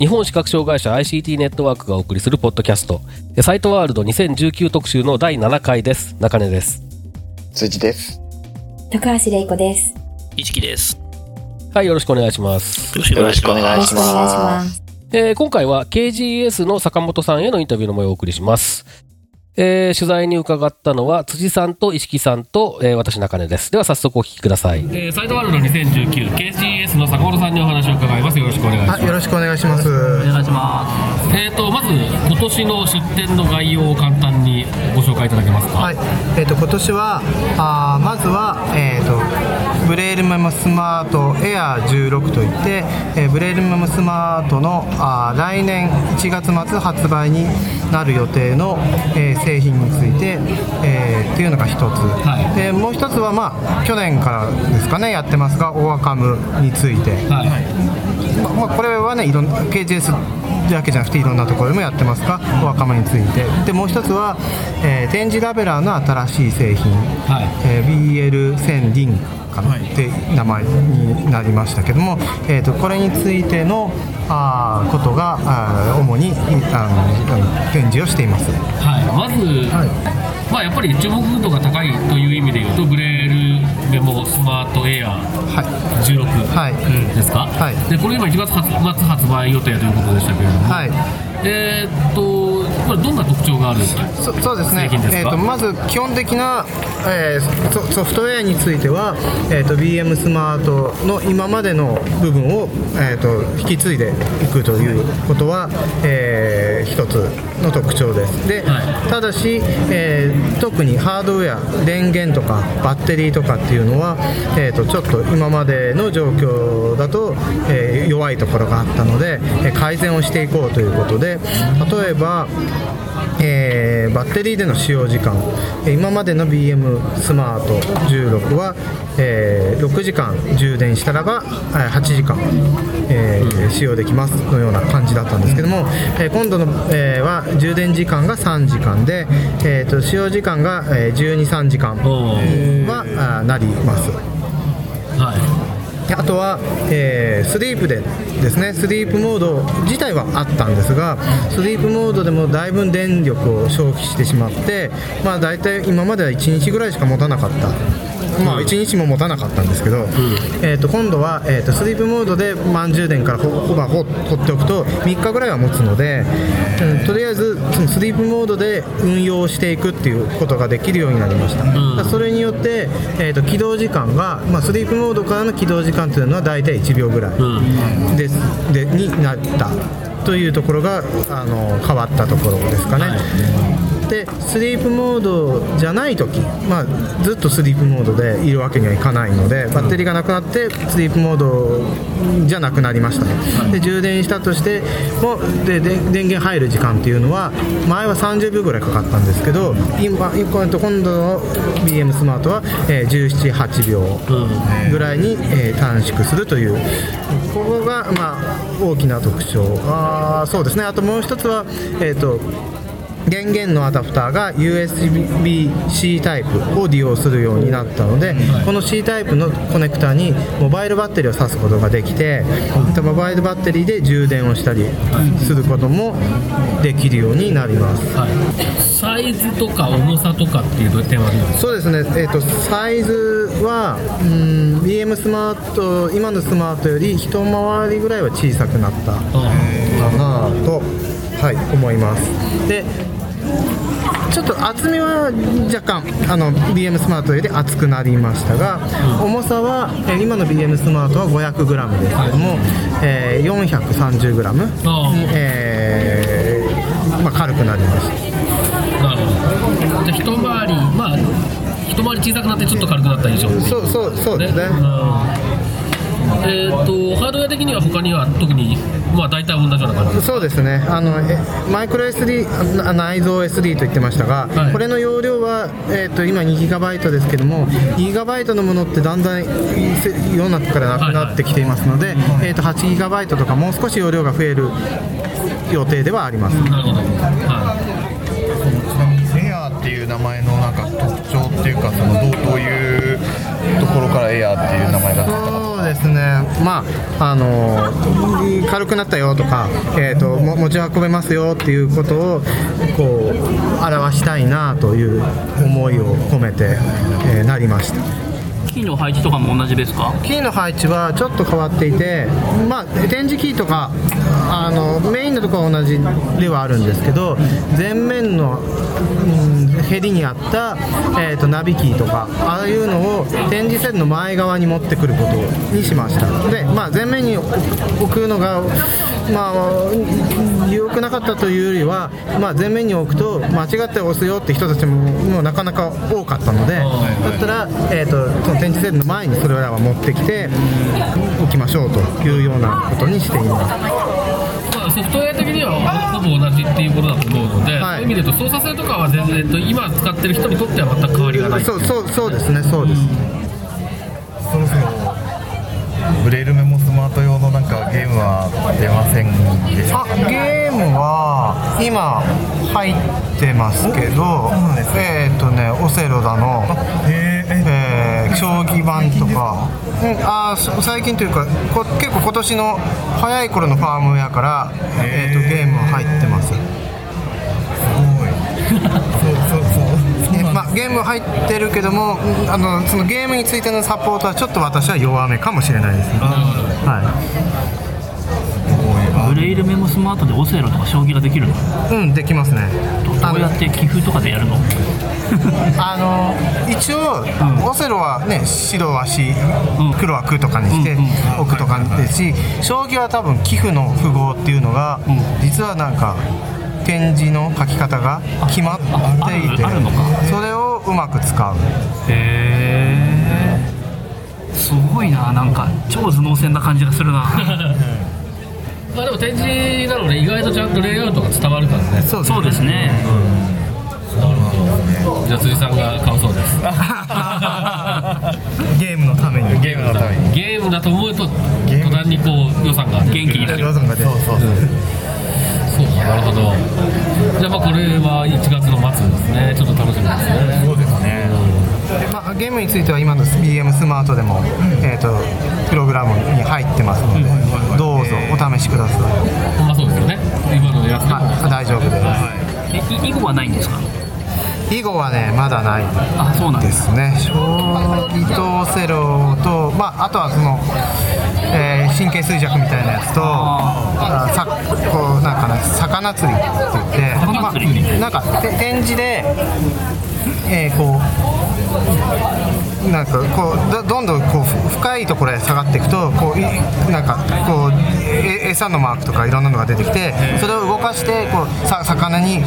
日本視覚障害者 ICT ネットワークがお送りするポッドキャスト。サイトワールド2019特集の第7回です。中根です。辻です高橋玲子です。一木です。はいよろしくお願いします、よろしくお願いします。えー今回は KGS の坂本さんへのインタビューの模様をお送りしますえー取材に伺ったのは辻さんと石木さんと、えー私中根です。では早速お聞きください、えーサイトワールド 2019KGS の坂本さんにお話を伺います。よろしくお願いします。よろしくお願いします。お願いします。えー、とまず今年の出展の概要を簡単にご紹介いただけますか？はい、えっ、と今年はあーまずはえっ、とブレールメモスマートエアー16といって、えーブレールメモスマートのあー来年1月末発売になる予定の、えー製品について、えーっていうのが一つ、はい。でもう一つはまあ去年からですかねやってますがオアカムについて、はい。まあまあ、これはねいろんな KJS だけじゃなくていろんなところでもやってますがお若者について。でもう一つは、えー、展示ラベラーの新しい製品、はい。えー BL1000 リンクかなって名前になりましたけども、えー、とこれについてのあーことがあー主にあの展示をしています。はい、まず、まあ、やっぱり注目度が高いという意味で言うと、ブレールメモスマートエアはい。16はいですか、はい。でこれ今1月末発売予定ということでしたけれども、はいえーっとこれどんな特徴があるそそうですね。えー、とまず基本的な、えーソソフトウェアについては、えー、と BM スマートの今までの部分を、えー、と引き継いでいくということは、えー一つの特徴です。で、はただし、えー特にハードウェア電源とかバッテリーとかっていうのは、えー、とちょっと今までの状況だと、えー弱いところがあったので、えー改善をしていこうということで例えばえーバッテリーでの使用時間。えー今までの BM スマート16は、えー6時間充電したらばえー8時間、えー使用できますのような感じだったんですけども、えー今度の、えーは充電時間が3時間で、えーと使用時間が、えー12、3時間はなります。はであとは、えースリープでですねスリープモード自体はあったんですがスリープモードでもだいぶ電力を消費してしまってまあ大体今までは1日ぐらいしか持たなかった。まあ1日も持たなかったんですけど、えー、と今度は、えー、とスリープモードで満充電からほほぼほほっておくと3日ぐらいは持つので、うんとりあえずそのスリープモードで運用していくっていうことができるようになりました、だからそれによって、えー、と起動時間が、まあ、スリープモードからの起動時間というのは大体1秒ぐらいです、でになったというところがあの変わったところですかね、でスリープモードじゃない時、まあ、ずっとスリープモードでいるわけにはいかないのでバッテリーがなくなってスリープモードじゃなくなりました。で充電したとしてもで電源入る時間っていうのは前は30秒ぐらいかかったんですけど今今度の BM スマートは、えー、178秒ぐらいに、えー短縮するという。ここが、まあ、大きな特徴。あそうですね。あともう一つは、えー、と電源のアダプターが USB-C タイプを利用するようになったので、この C タイプのコネクタにモバイルバッテリーを挿すことができて、でモバイルバッテリーで充電をしたりすることもできるようになります。い、はい、サイズとか重さとかっていう点はどうですか？そうですね、えー、とサイズはうん BM スマート今のスマートより一回りぐらいは小さくなったかなと、はい、思います。でちょっと厚みは若干あの BM スマートより厚くなりましたが、重さは、えー今の BM スマートは 500g ですけども、えー 430g あに、えーまあ、軽くなりました。なるほど。じゃあ一回りまあ一回り小さくなってちょっと軽くなった印象そうそうそうですねえーっとハードウェア的には他には特にまあ大体同じような感じ？そうですね。あのえマイクロ SD あ内蔵 SD と言ってましたが、はい。これの容量は、えー、と今 2GB ですけども 2GB のものってだんだんせ世の中からなくなってきていますので、えー、と 8GB とかもう少し容量が増える予定ではあります、なるほど、はちなみにエアーっていう名前のなんか特徴っていうかそのどうどういうところからエアーっていう名前がついたのですね、まああの軽くなったよとか、えー、とも持ち運べますよっていうことをこう表したいなという思いを込めて、えーなりました。キーの配置とかも同じですか？キーの配置はちょっと変わっていて、まあ、展示キーとかあのメインのところは同じではあるんですけど前面の、うんヘリにあった、えー、とナビキーとかああいうのを展示線の前側に持ってくることにしました。で、まあ、前面に置くのがまあ良くなかったというよりは、まあ、前面に置くと間違って押すよって人たちももうなかなか多かったのでだったら、えー、とその展示線の前にそれらは持ってきて置きましょうというようなことにしています。ソフトウェア的にはほぼ同じっていうことだと思うので、はい。そういう意味で言うと操作性とかは全然、えっと、今使ってる人にとっては全く変わりがないそうそうそうですねそうです、そろそろブレイルメモスマート用のなんかゲームは出ませんでしょあゲームは今入ってますけどえっ、とねオセロだのへええー将棋盤とか、うん、あ最近というかこ結構今年の早い頃のファームウェアから、えー、とゲームは入ってます。そうそうそう。えまあ、ゲーム入ってるけどもうんあのそのゲームについてのサポートはちょっと私は弱めかもしれないですね、はブレイルメモスマートでオセロとか将棋ができるの？い、うんできますね。どうやって棋風とかでやるの？あの一応、オセロはね白はし、うん。黒は空とかにしてうんうん置くとかですし将棋は多分棋譜の符号っていうのが、うん。実はなんか点字の書き方が決まっていてそれをうまく使う。へえすごいな。なんか超頭脳戦な感じがするな。まあ、でも展示なので意外とちゃんとレイアウトが伝わるからね。そうそうですね。じゃあ辻さんが買うそうです。ゲームのために。ゲームのために。ゲームだと思うと途端にこう予算が元気になる。予算が出るそうそうそう。かなるほど。じゃあまあこれは1月の末ですね。ちょっと楽しみですね。そうですね。まあ、ゲームについては今の BM スマートでも、えー、とプログラムに入ってますので、どうぞお試しください、ほんまそうですよね。今のやつでも。はい、大丈夫です、えい囲碁はないんですか？囲碁はねまだないあそうなんでですすね。将棋とオセロと、まあ、あとはその、えー神経衰弱みたいなやつとあさこうなんかな魚釣りって言ってまあなんかて展示で、えーこうなんかこうどどんどんこうふ深いところへ下がっていくとこういなんかこうえ餌のマークとかいろんなのが出てきてそれを動かしてこうさ魚に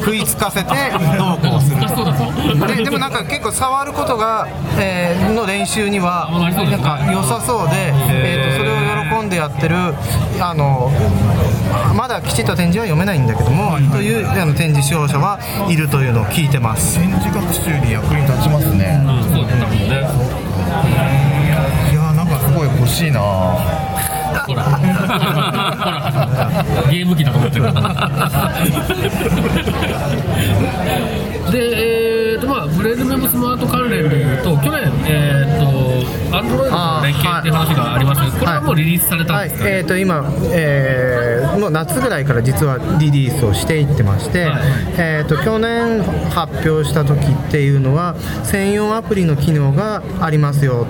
食いつかせてどうこうする。ででもなんか結構触ることが、えーの練習にはなんか良さそうで、えー、とそれを喜んでやってるあのまだきちっと展示は読めないんだけども、というあの展示使用者はいるというのを聞いてます。展示学習に役に立ちますね。うんそうね。いやーなんかすごい欲しいな。ほら。ほらゲーム機だと思ってる でえーとまあブレイルメモスマート関連でいうと去年えーとアンドロイドの連携っていう話がありましたけどこれはもうリリースされたんはいですか、ねえー、と今、えーもう夏ぐらいから実はリリースをしていってまして、はい。えー、と去年発表した時っていうのは専用アプリの機能がありますよ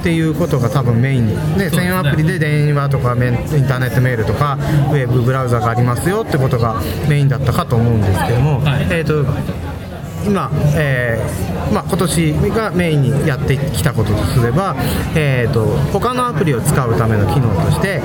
っていうことが多分メインで、ね、専用アプリで電話とかインターネットメールとかウェブブラウザがありますよってことがメインだったかと思うんですけども、はい。えー、と今、えーまあ、今年がメインにやってきたこととすれば、えー、と他のアプリを使うための機能として、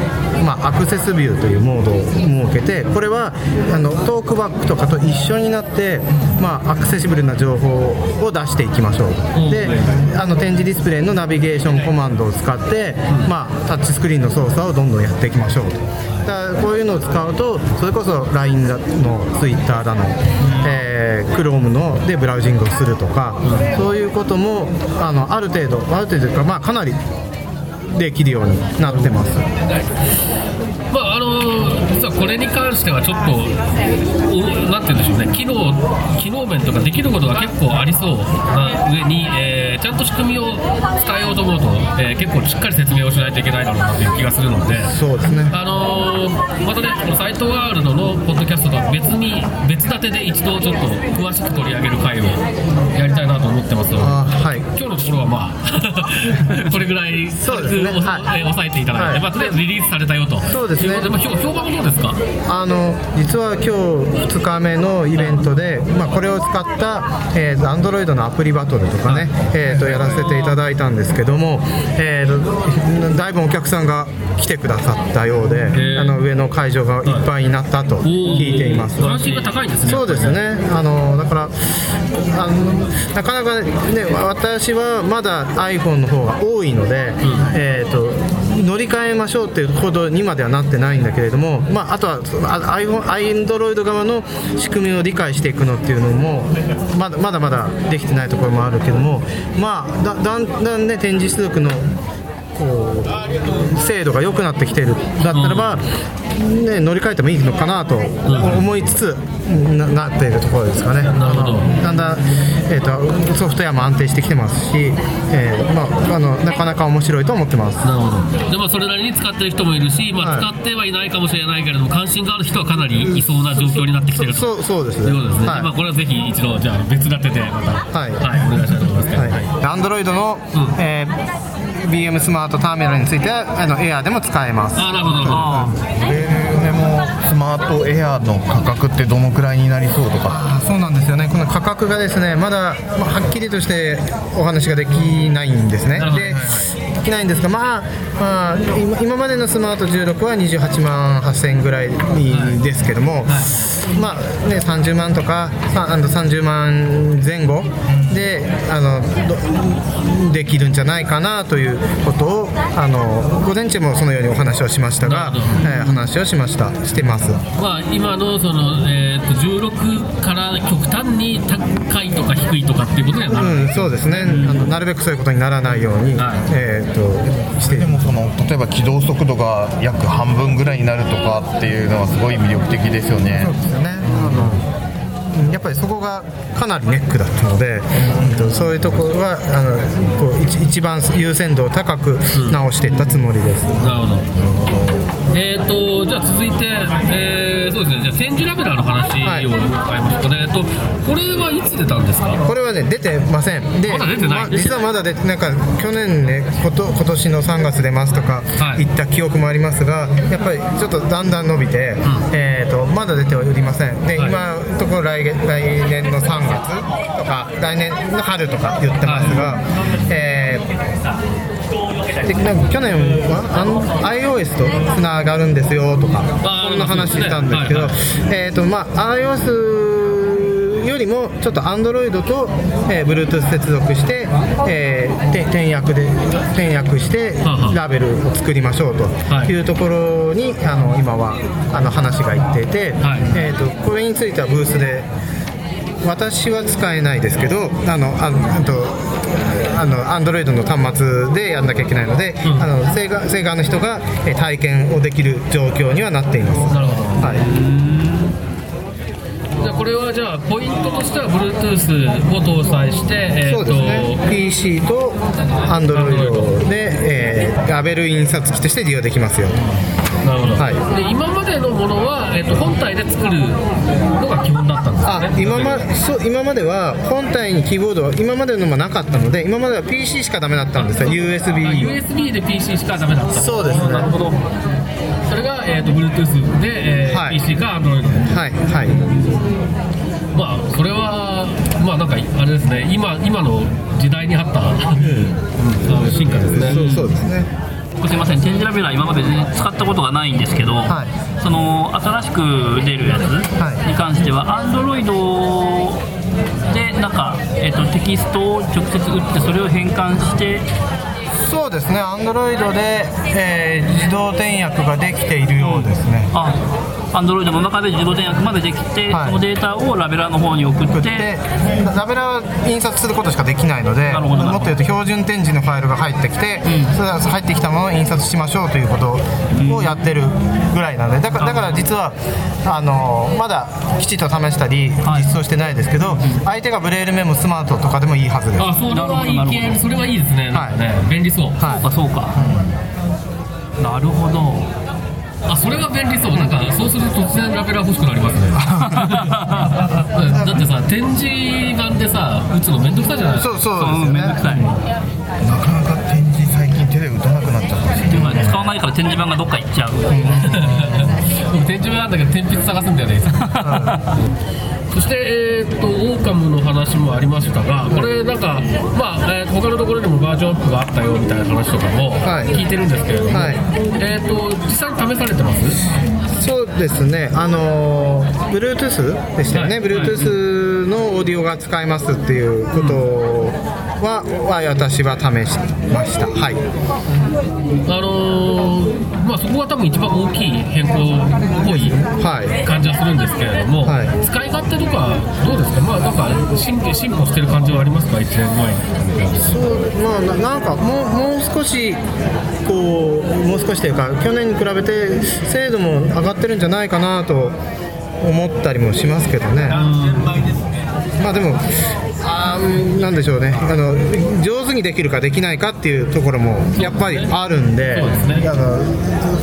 まあ、アクセスビューというモードを設けてこれはあのトークバックとかと一緒になって、まあ、アクセシブルな情報を出していきましょう。であの展示ディスプレイのナビゲーションコマンドを使って、まあ、タッチスクリーンの操作をどんどんやっていきましょうと。だこういうのを使うとそれこそ LINE だの Twitter だの、えー、Chrome のでブラウジングをするとか、そういうこともあのある程度ある程度というか、まあ、かなりできるようになってます。まああの実はこれに関してはちょっとおなんて言うんでしょうね。機能機能面とかできることが結構ありそうな上に、えーちゃんと仕組みを伝えようと思うと、えー結構しっかり説明をしないといけないだろうなという気がするので。そうですね。あのーまたね、このサイトワールドのポッドキャストとは別に別立てで一度ちょっと詳しく取り上げる回をやりたいなと思ってますので。あはい。今日のところはまあ これぐらいそうですね軽く押さはい。えー抑えていただいて、はい。まあ、とりあえずリリースされたよと。そうですね。で、まあ、評評判はどうですか？あの実は今日2日目のイベントで、まあ、これを使った、えー、Android のアプリバトルとかね、えー、とやらせていただいたんですけども、えーとだいぶお客さんが来てくださったようで、ー。あの上の会場がいっぱいになったと聞いています。関心が高いんですねそうですね、あのだからあの、なかなか、ね、私はまだ iPhone の方が多いので、えー、と乗り換えましょうっていうほどにまではなってないんだけれども、まあ、あとは iPhone Android 側の仕組みを理解していくのっていうのもまだまだまだできてないところもあるけども、まあ、だだんだんね展示出力のこう精度が良くなってきてる。だったらば、ね、乗り換えてもいいのかなと思いつつななっているところですかね。なるほど。だんだん、えー、とソフトウェアも安定してきてますし、えーまあ、あのなかなか面白いと思ってます。なるほど。でまあそれなりに使ってる人もいるし、まあ、はい。使ってはいないかもしれないけれども関心がある人はかなりいそうな状況になってきてると。そうそうですということですね、はい。まあ、これはぜひ一度じゃあ別立てでまたはい。お願いしたいと思いますね、ははい。い、アンドロイドの、えー BM スマートターミナルについてはあのエアーでも使えます。なるほど。でもスマートエアの価格ってどのくらいになりそうとか？あそうなんですよね、この価格がですねまだ、まあはっきりとしてお話ができないんですね。でできないんですが、まあまあ、今今までのスマート16は28万8000円ぐらいですけども、まあね、30万とかさあの30万前後であのどできるんじゃないかなということをあの午前中もそのようにお話をしましたが、えー話をしました。してます。まあ、今のその、えー、と16から極端に高いとか低いとかっていうことにはなる、うん、そうですね、あのなるべくそういうことにならないように、はい。えー、として。いでもその例えば起動速度が約半分ぐらいになるとかっていうのはすごい魅力的ですよね。そうですよね。あのやっぱりそこがかなりネックだったので、うんとそういうところはあのこう一一番優先度を高く直していったつもりです。なるほど。えー、とじゃあ続いて、えーそうですね。じゃあ展示ラベラーの話はい。を伺いますかね、えっとこれはいつ出たんですか？これはね出てません。でまだ出てないま実はまだ出てなんか去年ねこと今年の3月出ますとかはい。言った記憶もありますが、やっぱりちょっとだんだん伸びて、えー、とまだ出ておりません。で、はい。今のところ来月来年の3月とか来年の春とか言ってますが、えーでなんか去年はあの iOS とつながるんですよとかそんな話したんですけど、えーとまあ、iOS よりもちょっと Android と、えー Bluetooth 接続して、えーて転訳で転訳してラベルを作りましょうとはい。いうところに、あの今はあの話がいっていて、はい。えー、とこれについてはブースで私は使えないですけどあのあのあとあの Android の端末でやんなきゃいけないので、あのセガセガの人がえー体験をできる状況にはなっています。なるほど。はいこれはじゃあポイントとしては Bluetooth を搭載して、えーそうですね、PC と Android で、えーラベル印刷機として利用できますよ。なるほど、はい。で今までのものは、えー、と本体で作るのが基本だったんですよあね今まそう今までは本体にキーボードは今までのもなかったので今までは PC しかダメだったんですよ。USB あ USB で PC しかダメだった。そうですね。なるほどそれが、えー、と Bluetooth で、えーはい。PC か Android ではいはい。まあそれはまあなんかあれですね。今今の時代に合った、うん、進化ですね。そうそうですね。すいません、展示ラベラー今まで使ったことがないんですけど、はい。その新しく出るやつはい。に関しては、Android でなんか、えっとテキストを直接打って、それを変換して、そうですね。Android で、えー自動転訳ができているようですね、あ Android の中で自動転訳までできて、はい。そのデータをラベラーの方に送って、送ってラベラは印刷することしかできないのでもっと言うと標準展示のファイルが入ってきて、それは入ってきたものを印刷しましょうということをやってるぐらいなのでだからだから実はあのまだきちっと試したりはい。実装してないですけど、相手がブレールメモスマートとかでもいいはずです。あそれはいいそれはいいですねなんかね、便利そうはい。そうか、そうか、なるほど。あそれは便利そう。なんかそうすると突然ラベラー欲しくなりますね。だってさ展示版でさ打つのめんどくさいじゃない？ですかそう。そうですうん、よねめんどくさい。なかなか展示最近手で打たなくなっちゃったしでも使わないから展示板がどっか行っちゃう。僕展示版なんだけど天筆探すんだよね そして、えーっとオーカムの話もありましたがこれなんかまあ、えー他のところでもバージョンアップがあったよみたいな話とかもはい。聞いてるんですけれども、はい。えーっと実際に試されてます？そうですね、あのー Bluetooth でしたよね、はい。Bluetooth のオーディオが使えますっていうことは、は私は試しました。はい。あのーまあそこが多分一番大きい変更っぽいはい。感じはするんですけれども、はい。使い勝手とかどうですか？まあなんか進歩進歩してる感じはありますか？1年前に。そうまあ、ななんかもうもう少しこうもう少しというか去年に比べて精度も上がってるんじゃないかなと思ったりもしますけどね。まあでもなんでしょうね。あの上手にできるかできないかっていうところもやっぱりあるんでそうですね。あの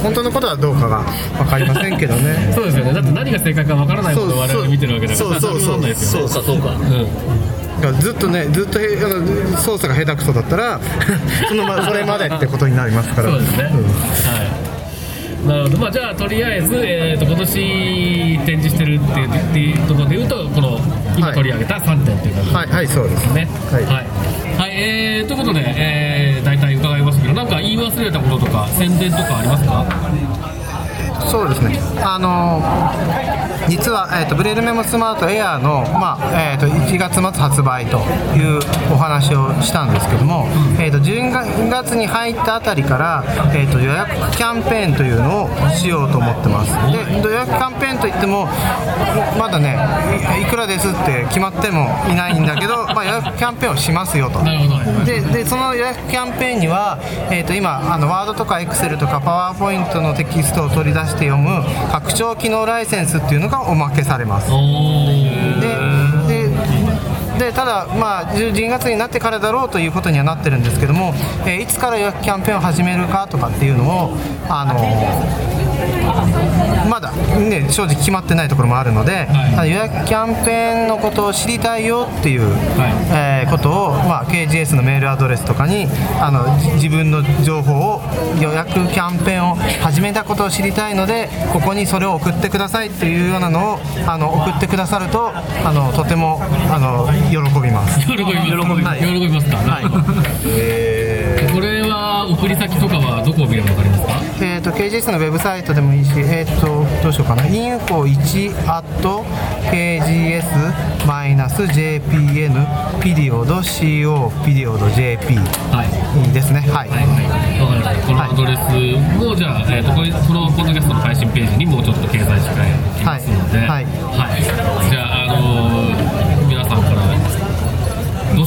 本当のことはどうかが分かりませんけどね。そうですよね。だって何が正解かわからないものを我々見てるわけだからそうそうそう。わかんないですよね。そうそうか。うん。ずっとねずっと操作が下手くそだったら そのまそれまでってことになりますから。そうですね、ん。はいなるほど。まあじゃあとりあえず、えー、と今年展示してるっていうっていうところでいうとこの今はい取り上げた3点っていう感じはいはいそうですね。はい。はい。はい、えー、ということで、えー、大体伺いましたけど、なんか言い忘れたこととか、宣伝とかありますか？そうですね、あの実は、えーと、ブレールメモスマートエアーの、まあえーと、1月末発売というお話をしたんですけども、えーと、12月に入ったあたりから、えーと、予約キャンペーンというのをしようと思ってます。で予約キャンペーンといってもまだねいいくらですって決まってもいないんだけど、まあ、予約キャンペーンをしますよと。ででその予約キャンペーンには、えー、と今あのワードとかエクセルとかパワーポイントのテキストを取り出して読む拡張機能ライセンスっていうのがおまけされます。でででただ、まあ、10 12月になってからだろうということにはなってるんですけども、えーいつから予約キャンペーンを始めるかとかっていうのを、あの正直決まってないところもあるので、はい予約キャンペーンのことを知りたいよっていう、えーことを、まあ、KGS のメールアドレスとかにあのじ自分の情報を予約キャンペーンを始めたことを知りたいのでここにそれを送ってくださいっていうようなのをあの送ってくださるとあのとてもあの喜びます。喜びます。喜びます。喜びますか。こ 送り先とかはどこを見ればわかりますか？えー、と KGS のウェブサイトでもいいし、えー、とどうしようかな、info1 at KGS-JPN ピリオド CO ピリオド JP はい。ですね。はい。わかりました。このアドレスも、じゃあ、えっ、と、これ、このポッドキャストの配信ページにもうちょっと掲載していきますので。はいはい。じゃ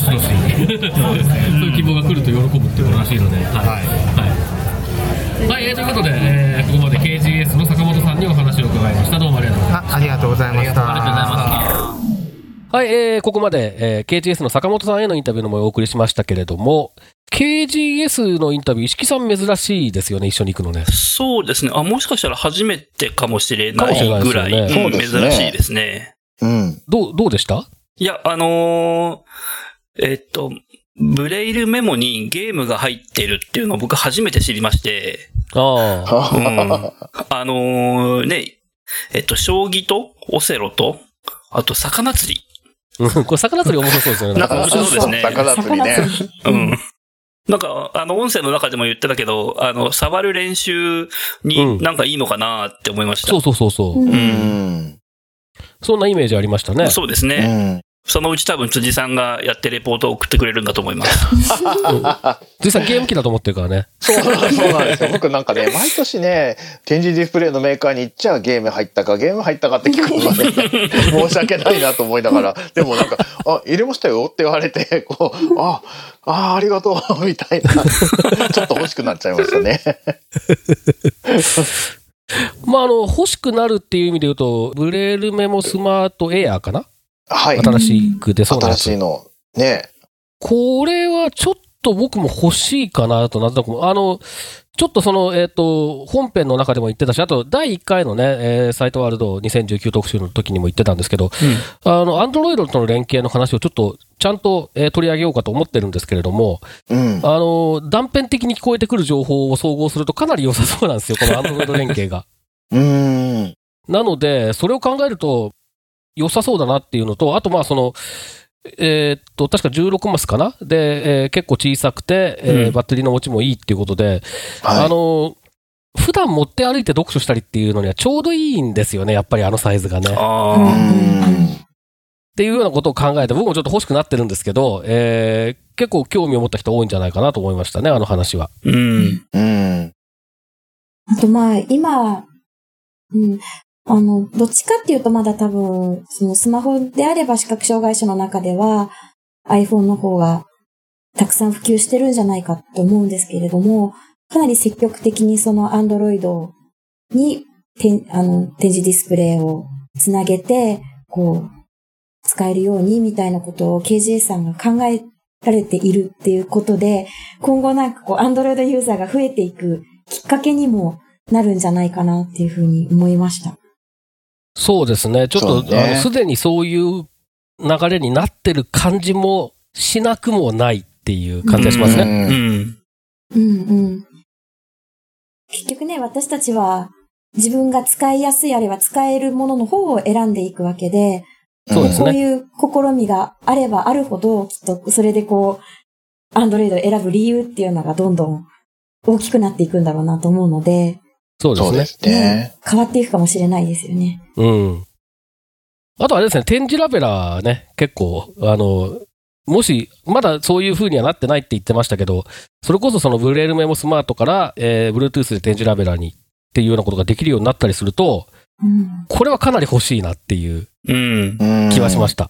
どしどし。そうですね。そういう希望が来ると喜ぶっていうことらしいので。はい。はい。はい、えーということで、えーここまで KGS の坂本さんにお話を伺いました。どうもありがとうございました。あありがとうございました。ありがとうございます。はい、えーここまで、えー KGS の坂本さんへのインタビューの模様をお送りしましたけれども、KGS のインタビュー、石木さん珍しいですよね、一緒に行くのね。そうですね。あ、もしかしたら初めてかもしれなかもしれないいぐらい、ねうん珍しいですね。うん。どう、どうでした？いや、あのーえっと、ブレイルメモにゲームが入ってるっていうのを僕初めて知りまして、ああ。うん、あのーね、えっと、将棋とオセロとあと、魚釣り。うんこれ魚釣り面白そうですよね。なんか面白そうですね。魚釣りね。うん。なんか、あの、音声の中でも言ってたけど、あの、触る練習うにんなんかいいのかなって思いました。そうそうそうそう。うんうん。そんなイメージありましたね。そうですうね。ん。そのうち多分辻さんがやってレポートを送ってくれるんだと思います。実際ゲーム機だと思ってるからね。そうなんそうなんですよ。僕なんかね、毎年ね、展示ディスプレイのメーカーに行っちゃゲーム入ったか、ゲーム入ったかって聞くのがね、申し訳ないなと思いながら、でもなんか、あ、入れましたよって言われて、こう、あ、あ、ありがとう、みたいな、ちょっと欲しくなっちゃいましたね。まあ、あの、欲しくなるっていう意味で言うと、ブレールメモスマートエアーかなはい。新しく出そうなやつ新しいの。ね。これはちょっと僕も欲しいかなと、なんとなくも、あの、ちょっとその、えっ、と、本編の中でも言ってたし、あと、第1回のね、えーサイトワールド2019特集の時にも言ってたんですけど、あの、アンドロイドとの連携の話をちょっと、ちゃんと、えー取り上げようかと思ってるんですけれども、うん。あの、断片的に聞こえてくる情報を総合するとかなり良さそうなんですよ、このアンドロイド連携が。うん。なので、それを考えると、良さそうだなっていうのと、あと、まあ、その、えーっと、確か16マスかな？で、えー結構小さくて、えーうんバッテリーの持ちもいいっていうことで、はいあの、普段持って歩いて読書したりっていうのにはちょうどいいんですよね、やっぱりあのサイズがね。っ。ていうようなことを考えて、僕もちょっと欲しくなってるんですけど、えー結構興味を持った人多いんじゃないかなと思いましたね、あの話は。うん。うん。あとまあ、今、うん、あの、どっちかっていうとまだ多分、そのスマホであれば視覚障害者の中では iPhone の方がたくさん普及してるんじゃないかと思うんですけれども、かなり積極的にその Android にあの展示ディスプレイをつなげて、こう、使えるようにみたいなことを KGA さんが考えられているっていうことで、今後なんかこう、Android ユーザーが増えていくきっかけにもなるんじゃないかなっていうふうに思いました。そうですね。ちょっと、そうねあの、すでにそういう流れになってる感じもしなくもないっていう感じがしますね。うん。うんうん。結局ね、私たちは自分が使いやすいあるいは使えるものの方を選んでいくわけで、そうですね。こういう試みがあればあるほど、きっとそれでこう、アンドロイドを選ぶ理由っていうのがどんどん大きくなっていくんだろうなと思うので、そうですねそうで。すね。変わっていくかもしれないですよね。うん。あとあれですね、展示ラベラね、結構、あの、もし、まだそういう風にはなってないって言ってましたけど、それこそそのブレールメモスマートから、えー、Bluetooth で展示ラベラにっていうようなことができるようになったりすると、うん。これはかなり欲しいなっていう気はしました。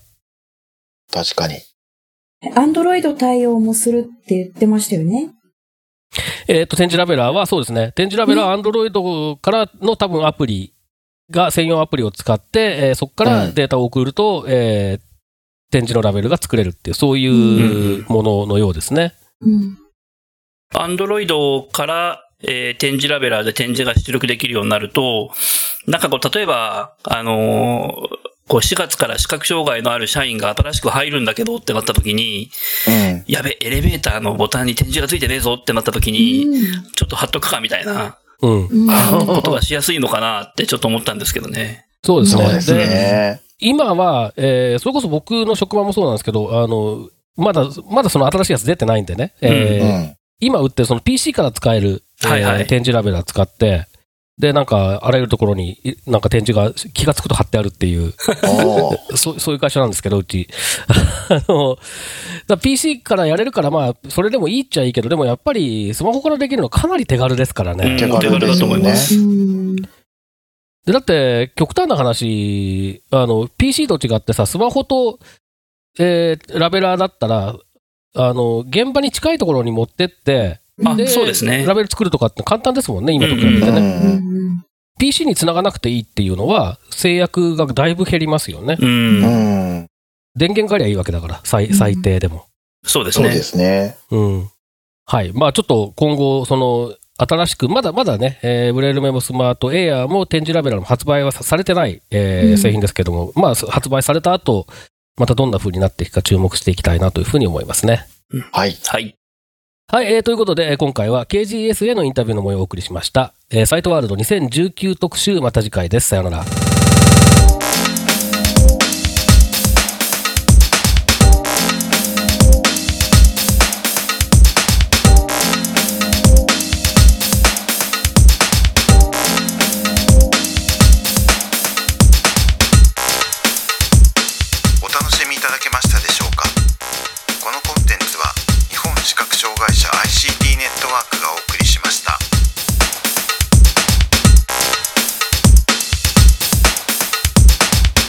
確かに。アンドロイド対応もするって言ってましたよね。えっ、と、展示ラベラはそうですね。展示ラベラは Android からの多分アプリが専用アプリを使って、えーそこからデータを送ると、えー展示のラベルが作れるっていう、そういうもののようですね。うん。アンドロイドから、えー展示ラベラーで展示が出力できるようになると、なんかこう、例えば、あのーこう4月から視覚障害のある社員が新しく入るんだけどってなった時に、うん。やべ、エレベーターのボタンに展示がついてねえぞってなった時に、ちょっと貼っとくかみたいなうん。うん。ことがしやすいのかなってちょっと思ったんですけどね。そうですね。すね。今は、えーそれこそ僕の職場もそうなんですけど、あの、まだ、まだその新しいやつ出てないんでね、えー今売ってるその PC から使える、えーはいはい展示ラベラ使って、で、なんか、あらゆるところに、いなんか展示が気がつくと貼ってあるっていう、そうそういう会社なんですけど、うち。あの、だ PC からやれるから、まあ、それでもいいっちゃいいけど、でもやっぱり、スマホからできるのかなり手軽ですからね。うん手軽ですよね。うん。で、だって、極端な話、あの、PC と違ってさ、スマホと、えーラベラーだったら、あの、現場に近いところに持ってって、あそうですねラベル作るとかって簡単ですもんね、今と比べてうね。ん。PC に繋がなくていいっていうのは、制約がだいぶ減りますよね。うん。うん。電源借りゃいいわけだから、最最低でも。そうですねそうで。すね。うん。はい。まあちょっと今後、その、新しく、まだまだね、えーブレールメモスマートエアーも展示ラベラも発売はさされてない、えーうん製品ですけども、まあ発売された後、またどんな風になっていくか注目していきたいなというふうに思いますね。はい。はい。はい、えーということで、今回は KGS へのインタビューの模様をお送りしました。えーサイトワールド2019特集、また次回です。さようなら。